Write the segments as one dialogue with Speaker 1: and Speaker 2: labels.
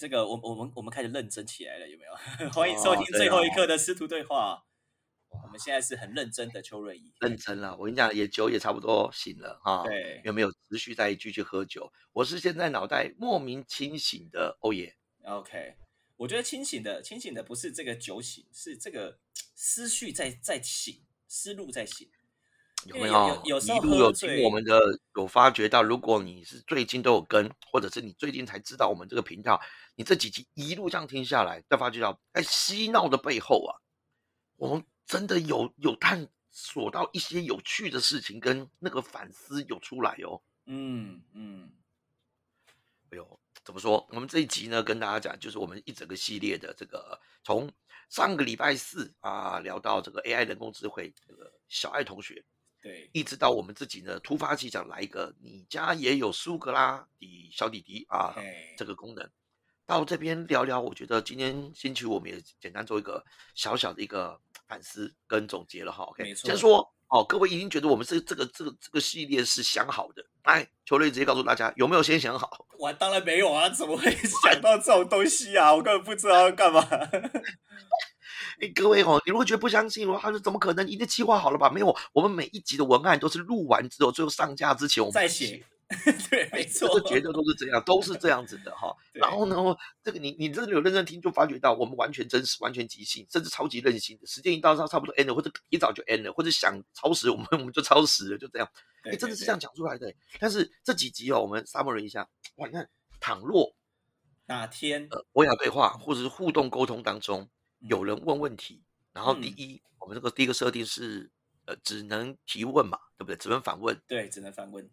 Speaker 1: 这个我我们我们开始认真起来了，有没有？欢迎收听最后一
Speaker 2: 哦
Speaker 1: 刻的师徒对话。我们现在是很认真的邱瑞怡，
Speaker 2: 认真了。我跟你讲，也酒也差不多醒了哈。
Speaker 1: 对
Speaker 2: 有没有持续在继续喝酒？我是现在脑袋莫名清醒的欧耶。
Speaker 1: OK，我觉得清醒的清醒的不是这个酒醒，是这个思绪在在醒，思路在醒。
Speaker 2: 有没有？
Speaker 1: 有
Speaker 2: 一路有听我们的，有发觉到，如果你是最近都有跟，或者是你最近才知道我们这个频道，你这几集一路这样听下来，再发觉到，在嬉闹的背后啊，我们真的有有探索到一些有趣的事情，跟那个反思有出来哦。
Speaker 1: 嗯嗯，
Speaker 2: 哎呦，怎么说？我们这一集呢，跟大家讲，就是我们一整个系列的这个，从上个礼拜四啊聊到这个 AI 人工智慧，这个小爱同学，
Speaker 1: 对，
Speaker 2: 一直到我们自己呢突发奇想来一个，你家也有苏格拉底小弟弟啊这个功能，到这边聊聊，我觉得今天星期五我们也简单做一个小小的一个反思跟总结了哈。OK，
Speaker 1: 没错
Speaker 2: 先说哦，各位一定觉得我们这这个这个这个系列是想好的，来，球队直接告诉大家有没有先想好？
Speaker 1: 我当然没有啊，怎么会 想到这种东西啊？我根本不知道要干嘛。
Speaker 2: 哎，各位哦，你如果觉得不相信，我他说怎么可能？一定计划好了吧？没有，我们每一集的文案都是录完之后，最后上架之前我们
Speaker 1: 再写，对，没错，
Speaker 2: 这个绝对都是这样，都是这样子的哈。然后呢，这个你你真的有认真听，就发觉到我们完全真实、完全即兴，甚至超级任性的。时间一到，差差不多 end 了，或者一早就 end 了，或者想超时，我们我们就超时了，就这样。哎，真的是这样讲出来的欸。但是这几集哦，我们 summary 一下，哇，你看，倘若
Speaker 1: 哪天
Speaker 2: 呃博雅对话或者是互动沟通当中
Speaker 1: 嗯
Speaker 2: 有人问问题，然后第
Speaker 1: 嗯
Speaker 2: 一，我们这个第一个设定是呃只能提问嘛，对不对？只能反问。
Speaker 1: 对只能反问，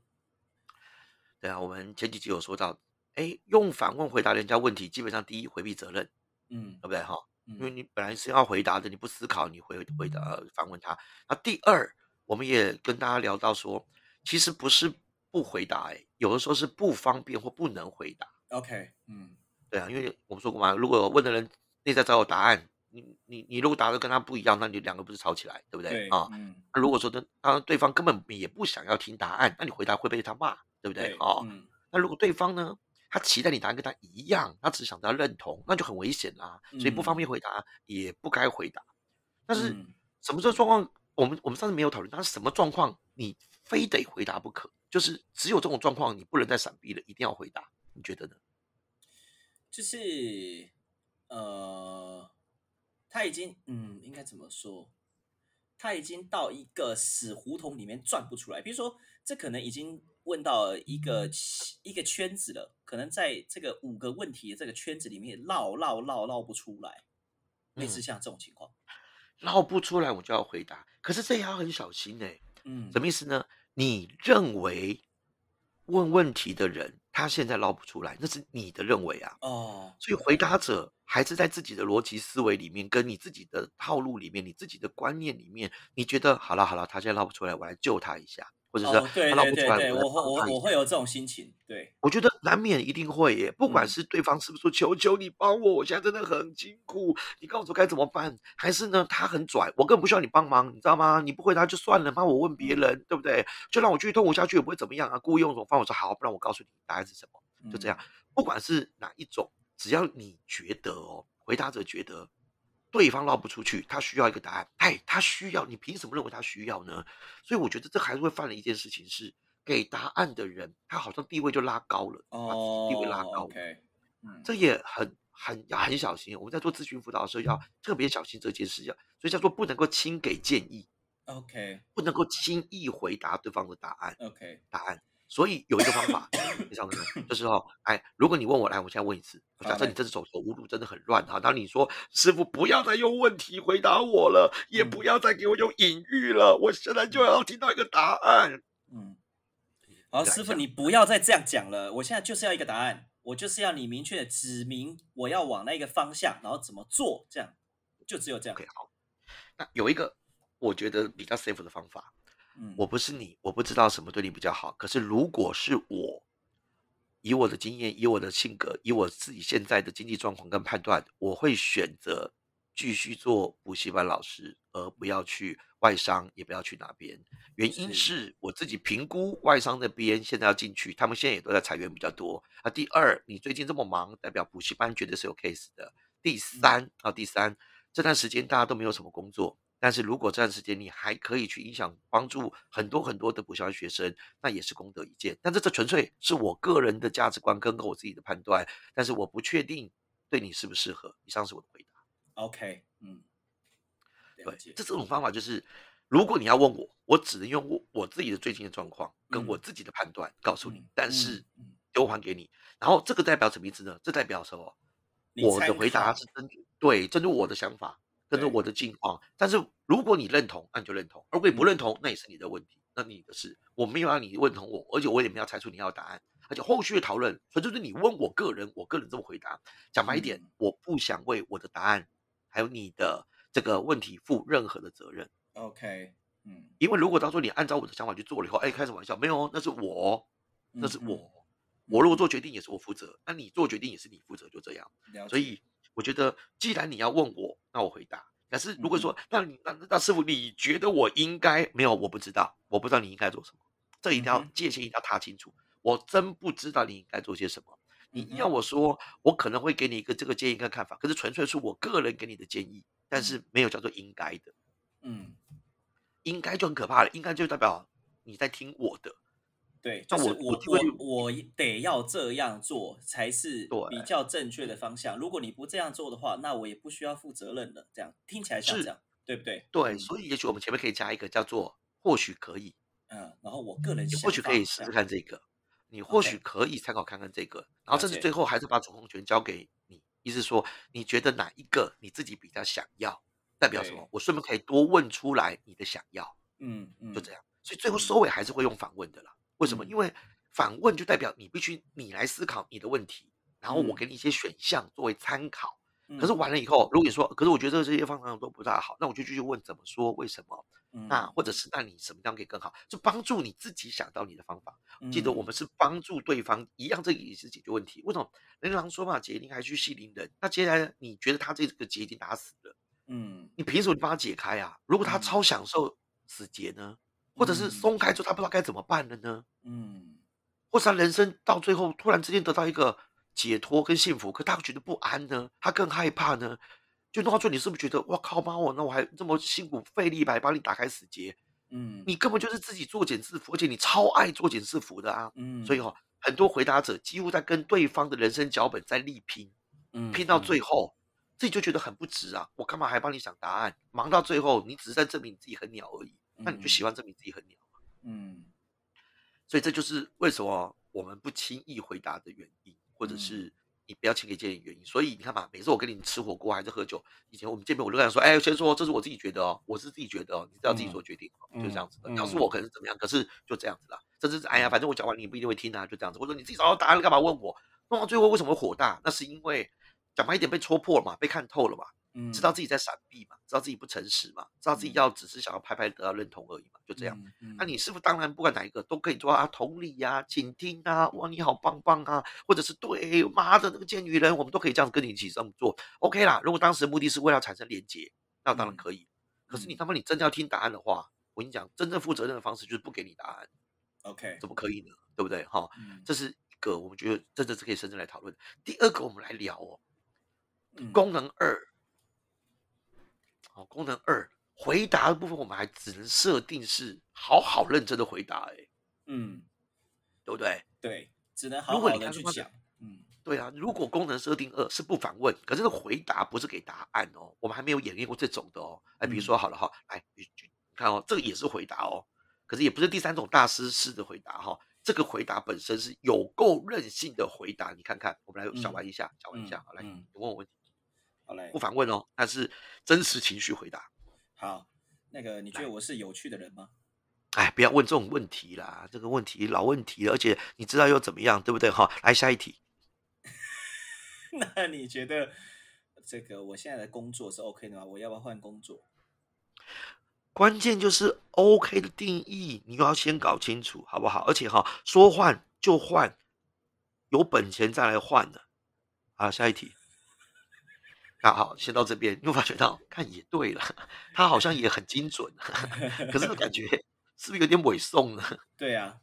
Speaker 2: 对啊，我们前几集有说到，哎，用反问回答人家问题，基本上第一回避责任，
Speaker 1: 嗯
Speaker 2: 对不对哈？因为
Speaker 1: 嗯
Speaker 2: 你本来是要回答的，你不思考，你回回答反问他。那第二，我们也跟大家聊到说，其实不是不回答，哎，有的时候是不方便或不能回答。
Speaker 1: ，OK，嗯
Speaker 2: 对啊，因为我们说过嘛，如果问的人内在找有答案，你你你如果答的跟他不一样，那你两个不是吵起来，对不对
Speaker 1: 对
Speaker 2: 啊？
Speaker 1: 嗯
Speaker 2: 那如果说的，当然对方根本也不想要听答案，那你回答会被他骂，对不对？
Speaker 1: 对
Speaker 2: 哦，
Speaker 1: 嗯
Speaker 2: 那如果对方呢，他期待你答案跟他一样，他只想得到认同，那就很危险啦。所以不方便回答，也不该回答。但是
Speaker 1: 嗯
Speaker 2: 什么时候状况，我们我们上次没有讨论，但是什么状况你非得回答不可？就是只有这种状况，你不能再闪避了，一定要回答。你觉得呢？
Speaker 1: 就是呃，他已经嗯，应该怎么说？他已经到一个死胡同里面转不出来。比如说，这可能已经问到一个一个圈子了，可能在这个五个问题的这个圈子里面绕绕绕绕不出来，类似
Speaker 2: 嗯
Speaker 1: 像这种情况。
Speaker 2: 绕不出来，我就要回答。可是这也要很小心哎、
Speaker 1: 嗯，
Speaker 2: 什么意思呢？你认为问问题的人他现在绕不出来，那是你的认为啊。
Speaker 1: 哦，
Speaker 2: 所以回答者还是在自己的逻辑思维里面，跟你自己的套路里面，你自己的观念里面，你觉得好了好了，他现在捞不出来，我来救他一下，或者是
Speaker 1: 哦，
Speaker 2: 他捞不出来，
Speaker 1: 对对对，
Speaker 2: 我
Speaker 1: 我会我会有这种心情，对，
Speaker 2: 我觉得难免一定会耶，不管
Speaker 1: 嗯
Speaker 2: 是对方是不是说求求你帮我，我现在真的很辛苦，你告诉我该怎么办，还是呢他很拽，我根本不需要你帮忙，你知道吗？你不回答就算了，帮我问别人，对不对？就让我继续痛苦下去也不会怎么样啊。故意用这种方法说好，不然我告诉你答案是什么，就这样。不管是哪一种，只要你觉得哦，回答者觉得对方绕不出去，他需要一个答案，哎，他需要，你凭什么认为他需要呢？所以我觉得这还是会犯了一件事情是，给答案的人他好像地位就拉高了，把自己地位拉
Speaker 1: 哦
Speaker 2: 高了
Speaker 1: ，，OK，嗯，
Speaker 2: 这也很很要很小心。我们在做咨询辅导的时候要特别小心这件事，要所以叫做不能够轻给建议
Speaker 1: ，OK
Speaker 2: 不能够轻易回答对方的答案。
Speaker 1: OK，
Speaker 2: 答案。所以有一个方法，你知道吗？就是哦，哎，如果你问我，来，我现在问一次。假设你这只走投无路，真的很乱哈，当你说师傅不要再用问题回答我了，也
Speaker 1: 嗯
Speaker 2: 不要再给我用隐喻了，我现在就要听到一个答案。
Speaker 1: 嗯，好，
Speaker 2: 来
Speaker 1: 师傅，你不要再这样讲了。我现在就是要一个答案，我就是要你明确的指明我要往那个方向，然后怎么做，这样就只有这样。
Speaker 2: OK，好。那有一个我觉得比较 safe 的方法，
Speaker 1: 嗯，
Speaker 2: 我不是你，我不知道什么对你比较好。可是如果是我，以我的经验，以我的性格，以我自己现在的经济状况跟判断，我会选择继续做补习班老师，而不要去外商，也不要去哪边。原因
Speaker 1: 是
Speaker 2: 是我自己评估外商那边现在要进去，他们现在也都在裁员比较多。啊，第二，你最近这么忙，代表补习班绝对是有 case 的。第三啊，第三，这段时间大家都没有什么工作，但是如果这段时间你还可以去影响帮助很多很多的补习班学生，那也是功德一件。但这这纯粹是我个人的价值观跟我自己的判断，但是我不确定对你适不适合。以上是我的回答。
Speaker 1: OK，嗯，了
Speaker 2: 对，
Speaker 1: 解
Speaker 2: 这这种方法就是，如果你要问我，我只能用我我自己的最近的状况跟我
Speaker 1: 嗯
Speaker 2: 自己的判断告诉你，
Speaker 1: 嗯
Speaker 2: 但是
Speaker 1: 嗯嗯
Speaker 2: 丢还给你。然后这个代表什么意思呢？这代表什么？我的回答是针对对针对我的想法，针对
Speaker 1: 对
Speaker 2: 我的境况。但是如果你认同，那你就认同；如果你不
Speaker 1: 嗯
Speaker 2: 认同，那也是你的问题，那你的事。我没有让你认同我，而且我也没有猜出你要的答案。而且后续的讨论纯粹是你问我个人，我个人这么回答。讲白一点，
Speaker 1: 嗯
Speaker 2: 我不想为我的答案还有你的这个问题负任何的责任。
Speaker 1: OK，嗯，
Speaker 2: 因为如果到时候你按照我的想法去做了以后，哎，开什么玩笑？没有哦，那是我，那是我。我如果做决定也是我负责，那你做决定也是你负责，就这样。所以我觉得，既然你要问我，那我回答。可是如果
Speaker 1: 嗯
Speaker 2: 说，那你那那师傅，你觉得我应该没有？我不知道，我不知道你应该做什么，这一定要界限一定要踏清楚。我真不知道你应该做些什么。你要我说，我可能会给你一个这个建议跟看法，可是纯粹是我个人给你的建议，但是没有叫做应该的。
Speaker 1: 嗯，
Speaker 2: 应该就很可怕了，应该就代表你在听我的。
Speaker 1: 对，
Speaker 2: 那
Speaker 1: 就是我
Speaker 2: 我我
Speaker 1: 得要这样做才是
Speaker 2: 对
Speaker 1: 比较正确的方向。如果你不这样做的话，那我也不需要负责任了。这样听起来像
Speaker 2: 是
Speaker 1: 这样，对不对？
Speaker 2: 对，
Speaker 1: 嗯
Speaker 2: 所以也许我们前面可以加一个叫做“或许可以
Speaker 1: 嗯，然后我个人”，
Speaker 2: 你或许可以试试看这个，你或许可以参考看看这个，然后甚至最后还是把主控权交给你，意思说你觉得哪一个你自己比较想要，代表什么？我顺便可以多问出来你的想要，
Speaker 1: 嗯嗯，
Speaker 2: 就这样。所以最后
Speaker 1: 嗯
Speaker 2: 收尾还是会用反问的啦。为什么？
Speaker 1: 嗯
Speaker 2: 因为反问就代表你必须你来思考你的问题，然后我
Speaker 1: 嗯
Speaker 2: 给你一些选项作为参考。
Speaker 1: 嗯。
Speaker 2: 可是完了以后，如果你说，可是我觉得这些方法都不大好，那我就继续问怎么说，为什么？
Speaker 1: 嗯，
Speaker 2: 那或者是那你什么样可以更好？就帮助你自己想到你的方法。记得我
Speaker 1: 嗯
Speaker 2: 们是帮助对方，一样这个也是解决问题。为什么？人狼说嘛，解铃还须系铃人。那接下来你觉得他这个结已经打死了，
Speaker 1: 嗯
Speaker 2: 你凭什么帮他解开啊？如果他
Speaker 1: 嗯
Speaker 2: 超享受死结呢？或者是
Speaker 1: 嗯
Speaker 2: 松开之后他不知道该怎么办了呢？
Speaker 1: 嗯
Speaker 2: 或是他人生到最后突然之间得到一个解脱跟幸福，可他会觉得不安呢？他更害怕呢？就弄到最后，你是不是觉得哇靠妈我那我还这么辛苦费力白帮你打开死结，
Speaker 1: 嗯，
Speaker 2: 你根本就是自己作茧自缚，而且你超爱作茧自缚的啊！
Speaker 1: 嗯，
Speaker 2: 所以哦，很多回答者几乎在跟对方的人生脚本在力拼，
Speaker 1: 嗯
Speaker 2: 拼到
Speaker 1: 嗯
Speaker 2: 最后，自己就觉得很不值啊！我干嘛还帮你想答案？忙到最后，你只是在证明你自己很鸟而已。那你就喜欢证明自己很鸟。
Speaker 1: 嗯
Speaker 2: 所以这就是为什么我们不轻易回答的原因，或者
Speaker 1: 嗯
Speaker 2: 是你不要轻易建议原因。所以你看嘛，每次我跟你吃火锅还是喝酒，以前我们见面我就跟他说，哎，先说这是我自己觉得哦，我是自己觉得哦，你是要自己做决定哦，就这样子的。
Speaker 1: 嗯
Speaker 2: 要是我可能是怎么样，可是就这样子啦。甚至是哎呀，反正我讲完你也不一定会听啊，就这样子。或者你自己找到答案干嘛问我？弄到最后为什么会火大？那是因为讲白一点被戳破了嘛，被看透了嘛。
Speaker 1: 嗯，
Speaker 2: 知道自己在闪避嘛，知道自己不诚实嘛，知道自己
Speaker 1: 嗯
Speaker 2: 要只是想要拍拍得到认同而已嘛，就这样。
Speaker 1: 嗯。嗯
Speaker 2: 那你师傅当然不管哪一个都可以做啊？同理呀、倾听啊，哇，你好棒棒啊，或者是对，妈的那个贱女人，我们都可以这样跟你一起这么做，OK 啦。如果当时的目的是为了产生连结，那当然
Speaker 1: 嗯
Speaker 2: 可以。可是你
Speaker 1: 嗯
Speaker 2: 他妈你真的要听答案的话，我跟你讲，真正负责任的方式就是不给你答案
Speaker 1: ，OK，
Speaker 2: 怎么可以呢？对不对？哈，
Speaker 1: 嗯
Speaker 2: 这是一个我们觉得真的是可以深深来讨论。第二个，我们来聊哦，
Speaker 1: 嗯
Speaker 2: 功能二，好，功能二回答的部分，我们还只能设定是好好认真的回答、欸，哎，
Speaker 1: 嗯，
Speaker 2: 对不对？
Speaker 1: 对，只能好
Speaker 2: 如果
Speaker 1: 好
Speaker 2: 你看他的
Speaker 1: 的去讲。嗯
Speaker 2: 对啊，如果功能设定二是不反问，可是这回答不是给答案哦，我们还没有演练过这种的哦。哎，比如说好了哈，来，你你看哦，这个也是回答哦，可是也不是第三种大师式的回答哈、这个回答本身是有够任性的回答，你看看，我们来小玩一下，小玩一下，好来，
Speaker 1: 嗯
Speaker 2: 你问我问题，
Speaker 1: 好嘞
Speaker 2: 不，反问哦，但是真实情绪回答。
Speaker 1: 好，那个你觉得我是有趣的人吗？
Speaker 2: 哎，不要问这种问题啦，这个问题老问题了，而且你知道又怎么样，对不对哈？来下一题。
Speaker 1: 那你觉得这个我现在的工作是 OK 的吗？我要不要换工作？
Speaker 2: 关键就是 OK 的定义，你又要先搞清楚，好不好？而且哈，说换就换，有本钱再来换的。好，下一题。那好，先到这边，又发觉到，看也对了，他好像也很精准，可是感觉是不是有点委送呢？
Speaker 1: 对啊，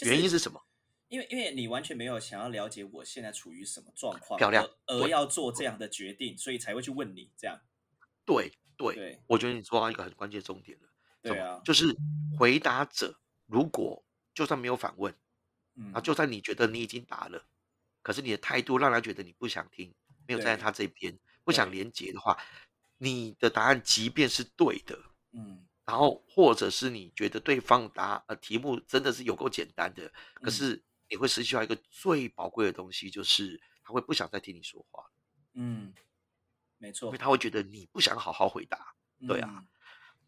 Speaker 2: 原因是什么？
Speaker 1: 因为因为你完全没有想要了解我现在处于什么状况，
Speaker 2: 漂亮，
Speaker 1: 而要做这样的决定，所以才会去问你这样。
Speaker 2: 对对，我觉得你说到一个很关键重点了。
Speaker 1: 对啊，
Speaker 2: 就是回答者如果就算没有反问，啊，就算你觉得你已经答了，可是你的态度让他觉得你不想听。没有站在他这边，不想连接的话，你的答案即便是对的，嗯，然后或者是你觉得对方答呃题目真的是有够简单的，可是你会失去掉一个最宝贵的东西，就是他会不想再听你说话。
Speaker 1: 嗯，没错，
Speaker 2: 因为他会觉得你不想好好回答。对啊，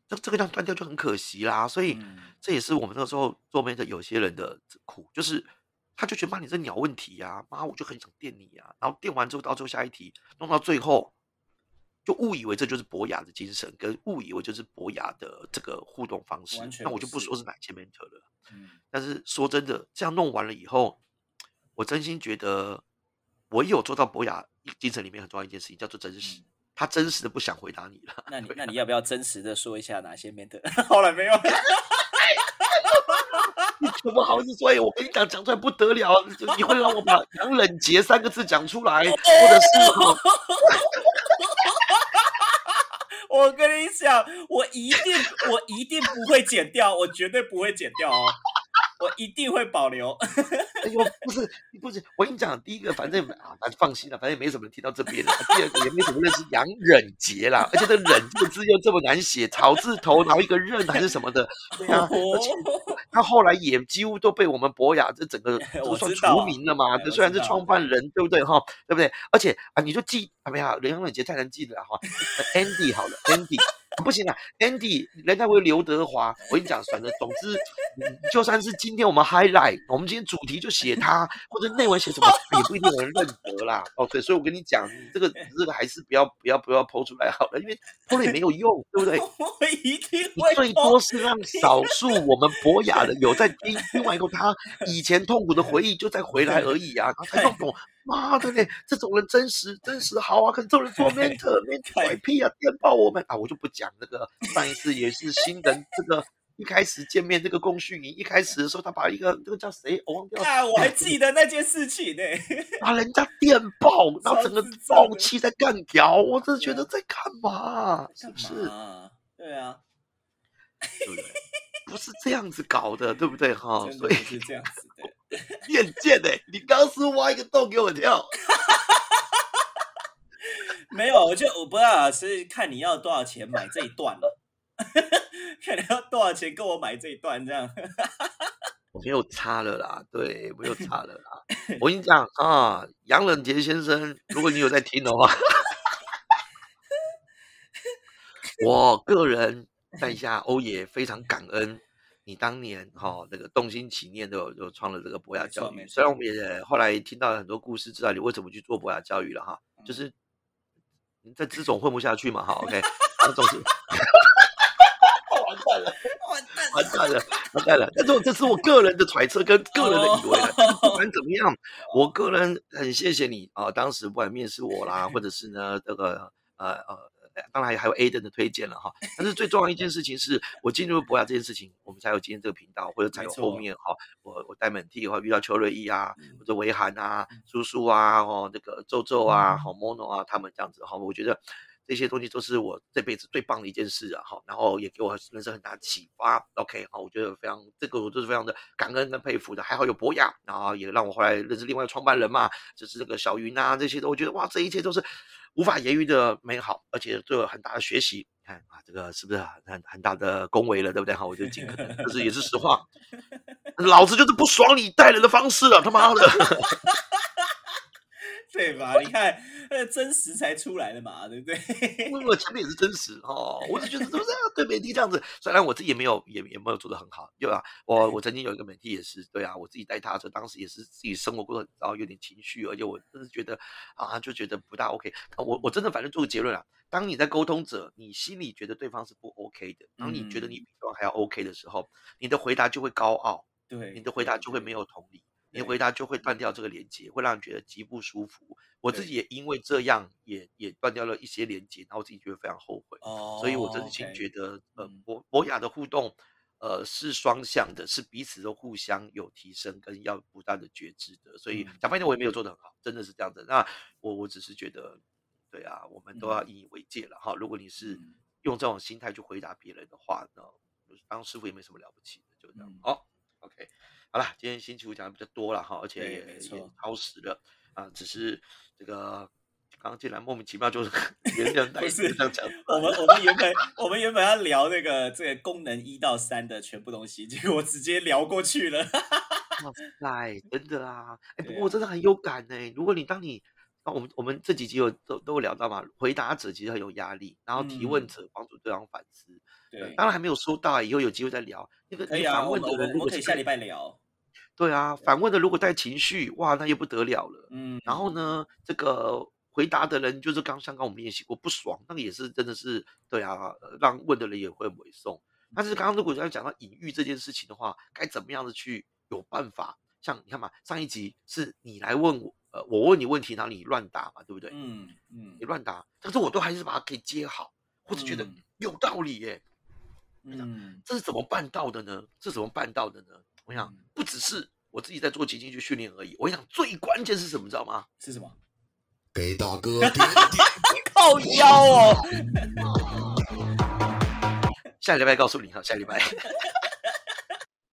Speaker 2: 这这个样断掉就很可惜啦。所以这也是我们那时候做媒的有些人的苦，就是。他就觉得妈，你这鸟问题呀，妈，我就很想电你呀。然后电完之后，到最后下一题弄到最后，就误以为这就是博雅的精神，跟误以为就是博雅的这个互动方式。那我就不说是哪些 mentor 了。嗯。但是说真的，这样弄完了以后，我真心觉得，我有做到博雅精神里面很重要一件事情，叫做真实。他真实的不想回答你了。
Speaker 1: 那你那你要不要真实的说一下哪些 mentor？好了，没有。
Speaker 2: 你怎么好意思说？哎，我跟你讲，讲出来不得了，你会让我把“杨冷杰”三个字讲出来，或者是……
Speaker 1: 我跟你讲，我一定，我一定不会剪掉，我绝对不会剪掉哦。我一定会保留。
Speaker 2: 哎呦，不是，不是，我跟你讲，第一个，反正啊，反正放心了，反正也没什么人听到这边了。第二个，也没什么认识杨忍杰啦，而且这“忍”这个字又这么难写，草字头，然后一个“刃”还是什么的，对啊。而且他后来也几乎都被我们博雅这整个 都算除名了嘛。这虽然是创办人，对不对哈？对不对？而且啊，你就记，啊，没有，杨忍杰太难记了哈。Andy 好了，Andy。不行啊，Andy，人家会刘德华。我跟你讲，反正总之，就算是今天我们 highlight，我们今天主题就写他，或者内文写什么，也不一定有人认得啦。哦，对，所以我跟你讲，这个这个还是不要不要不要剖出来好了，因为剖了也没有用，对不对？
Speaker 1: 我一定会。
Speaker 2: 最多是让少数我们博雅的有在听，听完以后他以前痛苦的回忆就再回来而已啊，然后才懂。妈的嘞，这种人真实真实好啊！可是这种人做 mentor mentor 拐屁啊，电爆我们啊！我就不讲那个上一次也是新人，这个一开始见面这个龚旭宁，一开始的时候他把一个这个叫谁我忘掉
Speaker 1: 啊，我还记得那件事情呢，
Speaker 2: 把人家电爆，然后整个爆气在干掉，我真的觉得在干嘛？是不是？
Speaker 1: 对啊，
Speaker 2: 对不对？不是这样子搞的，对不对？哈，所以
Speaker 1: 是这样子的。
Speaker 2: 你很贱哎！你刚是挖一个洞给我跳，
Speaker 1: 没有，我就我不知道是看你要多少钱买这一段了，看你要多少钱跟我买这一段这样。
Speaker 2: 我没有差了啦，对，没有差了啦。我跟你讲啊，杨冷杰先生，如果你有在听的话，我个人在下欧爷非常感恩。你当年哈那个动心起念的就创了这个博雅教育，虽然我们也后来听到了很多故事，知道你为什么去做博雅教育了哈，就是在资总混不下去嘛哈，OK，总是 完蛋了，完蛋，完蛋了，完蛋了。但是这是我个人的揣测跟个人的以为，不管怎么样，我个人很谢谢你啊，当时不管面试我啦，或者是呢这个呃呃。当然还有 A 登的推荐了哈，但是最重要一件事情是我进入博雅这件事情，我们才有今天这个频道，或者才有后面哈，我我带门替的话遇到邱瑞义啊，或者维涵啊、叔叔啊、哦那个周周啊、好 Mono 啊，他们这样子哈，我觉得这些东西都是我这辈子最棒的一件事啊哈，然后也给我人生很大的启发。OK 好，我觉得非常这个我都是非常的感恩跟佩服的，还好有博雅，然后也让我后来认识另外创办人嘛，就是这个小云啊这些的，我觉得哇，这一切都是。无法言喻的美好，而且都有很大的学习。你看啊，这个是不是很很大的恭维了，对不对？哈，我就尽可能，可是也是实话。老子就是不爽你带人的方式了，他妈的！
Speaker 1: 对吧？你看，呃，真实才出来的嘛，对不对？
Speaker 2: 我前面也是真实哦，我就觉得是不是对媒体这样子？虽然我自己也没有，也也没有做的很好，对吧？我我曾经有一个媒体也是，对啊，我自己带他的时候，当时也是自己生活过程，然后有点情绪，而且我真是觉得啊，就觉得不大 OK。我我真的反正做个结论啊，当你在沟通者，你心里觉得对方是不 OK 的，当你觉得你比对方还要 OK 的时候，你的回答就会高傲，
Speaker 1: 对，
Speaker 2: 你的回答就会没有同理。你回答就会断掉这个连接，会让人觉得极不舒服。我自己也因为这样，也也断掉了一些连接，然后我自己觉得非常后悔。
Speaker 1: 哦，
Speaker 2: 所以我真心觉得，呃
Speaker 1: 嗯，
Speaker 2: 博博雅的互动，呃，是双向的，是彼此都互相有提升，跟要不断的觉知的。所以
Speaker 1: 嗯
Speaker 2: 讲半天我也没有做得很好，真的是这样的。那我我只是觉得，对啊，我们都要
Speaker 1: 嗯
Speaker 2: 引以为戒了哈。如果你是
Speaker 1: 嗯
Speaker 2: 用这种心态去回答别人的话，那当师傅也没什么了不起的，就这样。
Speaker 1: 嗯
Speaker 2: 好，OK，好了，今天星期五讲的比较多了哈，而且也也超时了啊，只是这个。刚刚进来莫名其妙就是 连这样带
Speaker 1: 不是
Speaker 2: 这样讲，
Speaker 1: 我们我们原本我们原本要聊那个这个功能一到三的全部东西，结果直接聊过去了。
Speaker 2: 哇塞，真的啊！哎，不过我真的很有感呢。如果你当你，啊，我们我们这几集有都都有聊到嘛，回答者其实很有压力，然后提问
Speaker 1: 嗯
Speaker 2: 者帮助对方反思。呃
Speaker 1: 对，
Speaker 2: 当然还没有收到，以后有机会再聊。那个你
Speaker 1: 可以啊，我
Speaker 2: 反问
Speaker 1: 我们我们可以下礼拜聊。
Speaker 2: 对啊，反问的如果带情绪，哇，那又不得了了。
Speaker 1: 嗯，
Speaker 2: 然后呢，这个回答的人就是刚刚刚我们练习过不爽，那个也是真的是对啊，呃让问的人也会委送。但是刚刚如果要讲到隐喻这件事情的话，该怎么样的去有办法？像你看嘛，上一集是你来问我，呃，我问你问题，然后你乱答嘛，对不对？
Speaker 1: 嗯嗯
Speaker 2: 你乱答，但是我都还是把它给接好，或者觉得
Speaker 1: 嗯
Speaker 2: 有道理耶，
Speaker 1: 嗯
Speaker 2: 这是怎么办到的呢？这是怎么办到的呢？我想
Speaker 1: 嗯
Speaker 2: 不只是我自己在做情境去训练而已，我想最关键是什么，你知道吗？
Speaker 1: 是什么？
Speaker 3: 给大哥 点点。
Speaker 2: 靠腰哦。下礼拜告诉你哈，下礼拜。